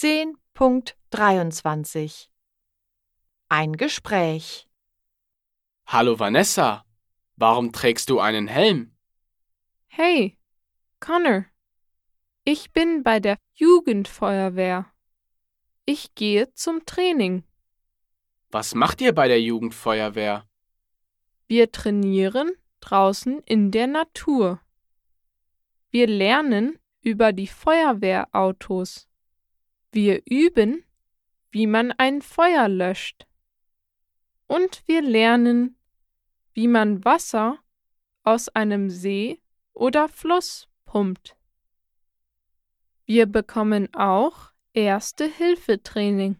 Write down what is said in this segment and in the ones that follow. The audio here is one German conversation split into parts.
10.23 Ein Gespräch Hallo Vanessa, warum trägst du einen Helm? Hey, Connor. Ich bin bei der Jugendfeuerwehr. Ich gehe zum Training. Was macht ihr bei der Jugendfeuerwehr? Wir trainieren draußen in der Natur. Wir lernen über die Feuerwehrautos. Wir üben, wie man ein Feuer löscht. Und wir lernen, wie man Wasser aus einem See oder Fluss pumpt. Wir bekommen auch Erste-Hilfe-Training.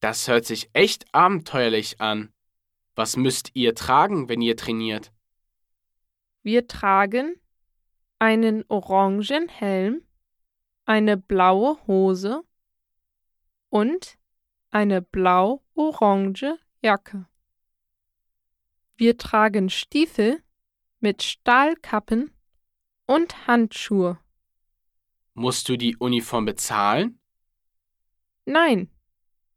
Das hört sich echt abenteuerlich an. Was müsst ihr tragen, wenn ihr trainiert? Wir tragen einen orangen Helm, eine blaue Hose und eine blau-orange Jacke. Wir tragen Stiefel mit Stahlkappen und Handschuhe. Musst du die Uniform bezahlen? Nein,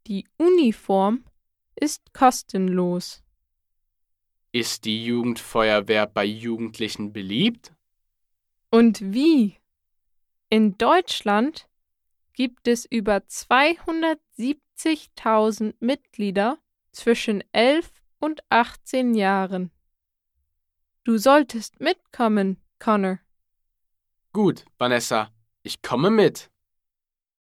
die Uniform ist kostenlos. Ist die Jugendfeuerwehr bei Jugendlichen beliebt? Und wie? In Deutschland gibt es über 270.000 Mitglieder zwischen 11 und 18 Jahren. Du solltest mitkommen, Connor. Gut, Vanessa, ich komme mit.